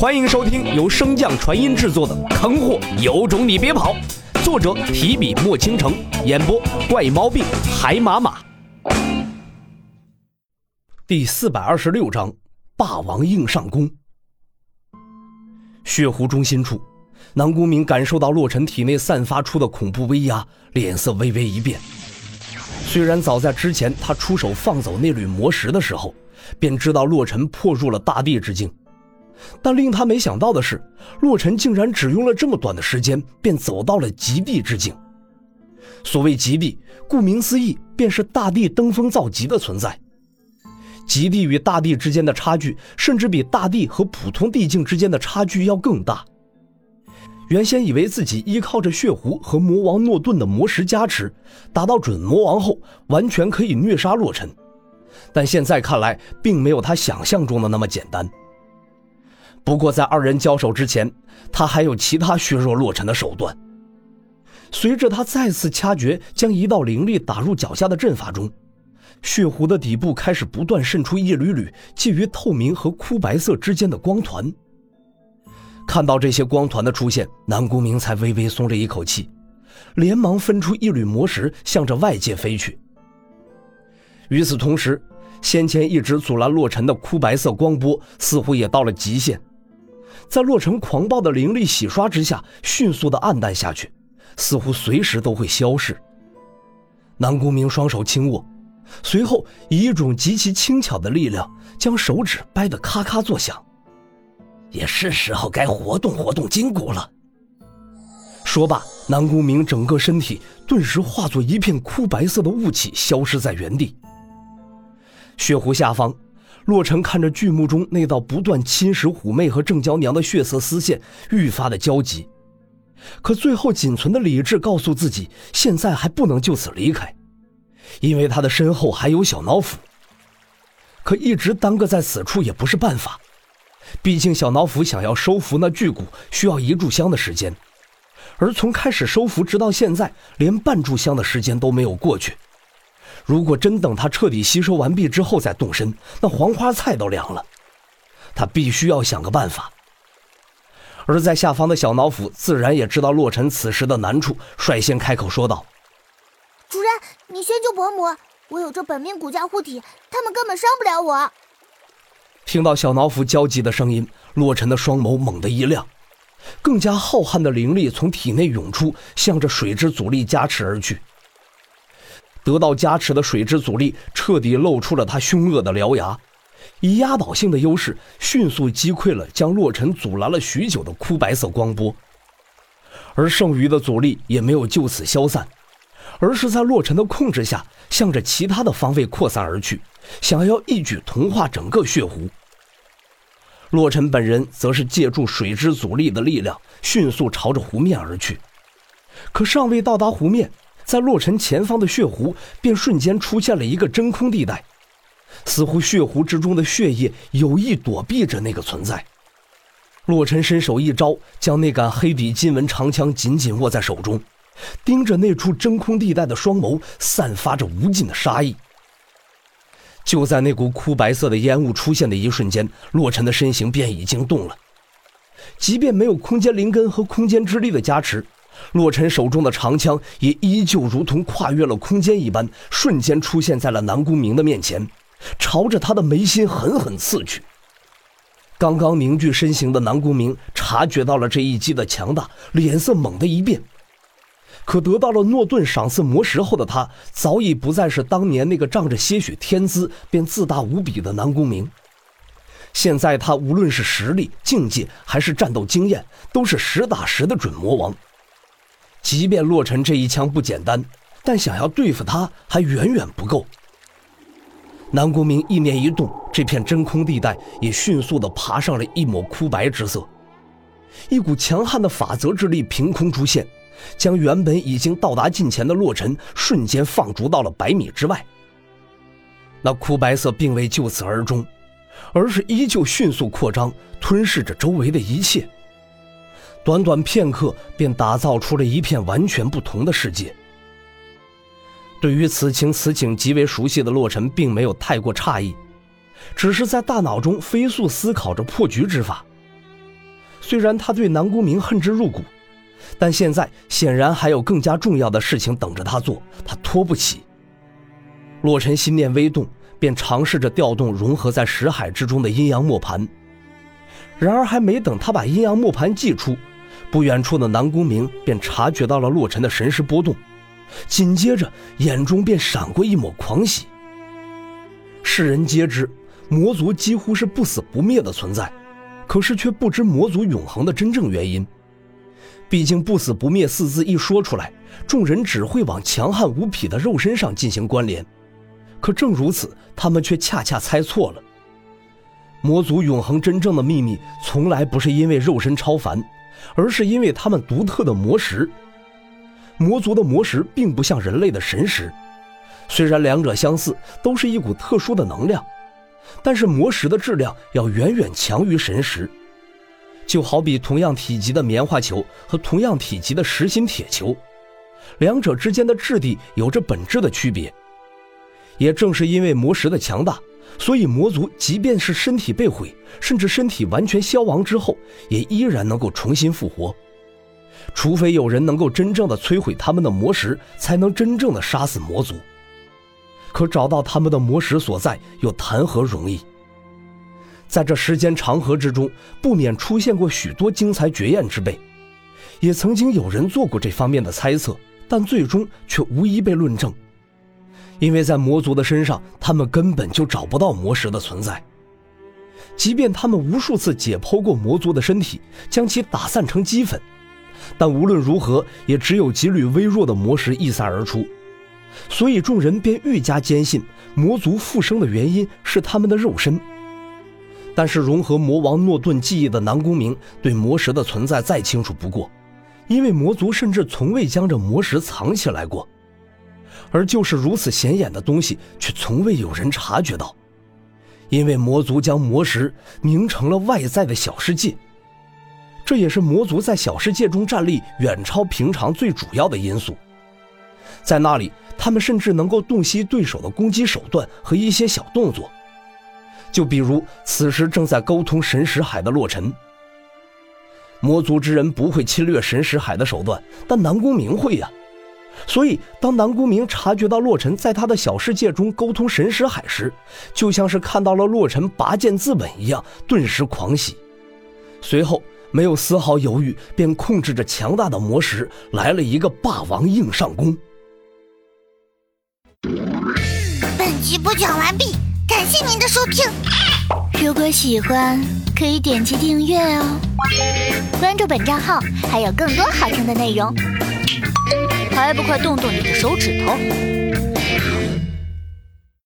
欢迎收听由升降传音制作的《坑货有种你别跑》，作者提笔墨倾城，演播怪猫病海马马。第四百二十六章：霸王硬上弓。血湖中心处，南宫明感受到洛尘体内散发出的恐怖威压，脸色微微一变。虽然早在之前他出手放走那缕魔石的时候，便知道洛尘破入了大地之境。但令他没想到的是，洛尘竟然只用了这么短的时间，便走到了极地之境。所谓极地，顾名思义，便是大地登峰造极的存在。极地与大地之间的差距，甚至比大地和普通地境之间的差距要更大。原先以为自己依靠着血狐和魔王诺顿的魔石加持，达到准魔王后，完全可以虐杀洛尘，但现在看来，并没有他想象中的那么简单。不过，在二人交手之前，他还有其他削弱洛尘的手段。随着他再次掐诀，将一道灵力打入脚下的阵法中，血湖的底部开始不断渗出一缕缕介于透明和枯白色之间的光团。看到这些光团的出现，南宫明才微微松了一口气，连忙分出一缕魔石，向着外界飞去。与此同时，先前一直阻拦洛尘的枯白色光波，似乎也到了极限。在洛城狂暴的灵力洗刷之下，迅速的暗淡下去，似乎随时都会消逝。南宫明双手轻握，随后以一种极其轻巧的力量，将手指掰得咔咔作响。也是时候该活动活动筋骨了。说罢，南宫明整个身体顿时化作一片枯白色的雾气，消失在原地。血湖下方。洛尘看着巨幕中那道不断侵蚀虎妹和郑娇娘的血色丝线，愈发的焦急。可最后仅存的理智告诉自己，现在还不能就此离开，因为他的身后还有小脑斧。可一直耽搁在此处也不是办法，毕竟小脑斧想要收服那巨骨，需要一炷香的时间，而从开始收服直到现在，连半炷香的时间都没有过去。如果真等他彻底吸收完毕之后再动身，那黄花菜都凉了。他必须要想个办法。而在下方的小脑斧自然也知道洛尘此时的难处，率先开口说道：“主人，你先救伯母，我有这本命骨架护体，他们根本伤不了我。”听到小脑斧焦急的声音，洛尘的双眸猛地一亮，更加浩瀚的灵力从体内涌出，向着水之阻力加持而去。得到加持的水之阻力彻底露出了他凶恶的獠牙，以压倒性的优势迅速击溃了将洛尘阻拦了许久的枯白色光波。而剩余的阻力也没有就此消散，而是在洛尘的控制下向着其他的方位扩散而去，想要一举同化整个血湖。洛尘本人则是借助水之阻力的力量，迅速朝着湖面而去，可尚未到达湖面。在洛尘前方的血湖，便瞬间出现了一个真空地带，似乎血湖之中的血液有意躲避着那个存在。洛尘伸手一招，将那杆黑底金纹长枪紧紧握在手中，盯着那处真空地带的双眸散发着无尽的杀意。就在那股枯白色的烟雾出现的一瞬间，洛尘的身形便已经动了，即便没有空间灵根和空间之力的加持。洛尘手中的长枪也依旧如同跨越了空间一般，瞬间出现在了南宫明的面前，朝着他的眉心狠狠刺去。刚刚凝聚身形的南宫明察觉到了这一击的强大，脸色猛地一变。可得到了诺顿赏赐魔石后的他，早已不再是当年那个仗着些许天资便自大无比的南宫明。现在他无论是实力、境界还是战斗经验，都是实打实的准魔王。即便洛尘这一枪不简单，但想要对付他还远远不够。南宫明意念一动，这片真空地带也迅速地爬上了一抹枯白之色，一股强悍的法则之力凭空出现，将原本已经到达近前的洛尘瞬间放逐到了百米之外。那枯白色并未就此而终，而是依旧迅速扩张，吞噬着周围的一切。短短片刻，便打造出了一片完全不同的世界。对于此情此景极为熟悉的洛尘，并没有太过诧异，只是在大脑中飞速思考着破局之法。虽然他对南宫明恨之入骨，但现在显然还有更加重要的事情等着他做，他拖不起。洛尘心念微动，便尝试着调动融合在石海之中的阴阳磨盘。然而，还没等他把阴阳磨盘祭出，不远处的南宫明便察觉到了洛尘的神识波动，紧接着眼中便闪过一抹狂喜。世人皆知，魔族几乎是不死不灭的存在，可是却不知魔族永恒的真正原因。毕竟“不死不灭”四字一说出来，众人只会往强悍无匹的肉身上进行关联。可正如此，他们却恰恰猜错了。魔族永恒真正的秘密，从来不是因为肉身超凡，而是因为他们独特的魔石。魔族的魔石并不像人类的神石，虽然两者相似，都是一股特殊的能量，但是魔石的质量要远远强于神石。就好比同样体积的棉花球和同样体积的实心铁球，两者之间的质地有着本质的区别。也正是因为魔石的强大。所以魔族即便是身体被毁，甚至身体完全消亡之后，也依然能够重新复活。除非有人能够真正的摧毁他们的魔石，才能真正的杀死魔族。可找到他们的魔石所在，又谈何容易？在这时间长河之中，不免出现过许多精彩绝艳之辈，也曾经有人做过这方面的猜测，但最终却无一被论证。因为在魔族的身上，他们根本就找不到魔石的存在。即便他们无数次解剖过魔族的身体，将其打散成齑粉，但无论如何，也只有几缕微弱的魔石溢散而出。所以众人便愈加坚信，魔族复生的原因是他们的肉身。但是融合魔王诺顿记忆的南宫明，对魔石的存在再清楚不过，因为魔族甚至从未将这魔石藏起来过。而就是如此显眼的东西，却从未有人察觉到，因为魔族将魔石凝成了外在的小世界，这也是魔族在小世界中战力远超平常最主要的因素。在那里，他们甚至能够洞悉对手的攻击手段和一些小动作，就比如此时正在沟通神识海的洛尘。魔族之人不会侵略神识海的手段，但南宫明会呀。所以，当南宫明察觉到洛尘在他的小世界中沟通神识海时，就像是看到了洛尘拔剑自刎一样，顿时狂喜。随后，没有丝毫犹豫，便控制着强大的魔石来了一个霸王硬上弓。本集播讲完毕，感谢您的收听。如果喜欢，可以点击订阅哦，关注本账号还有更多好听的内容。还不快动动你的手指头！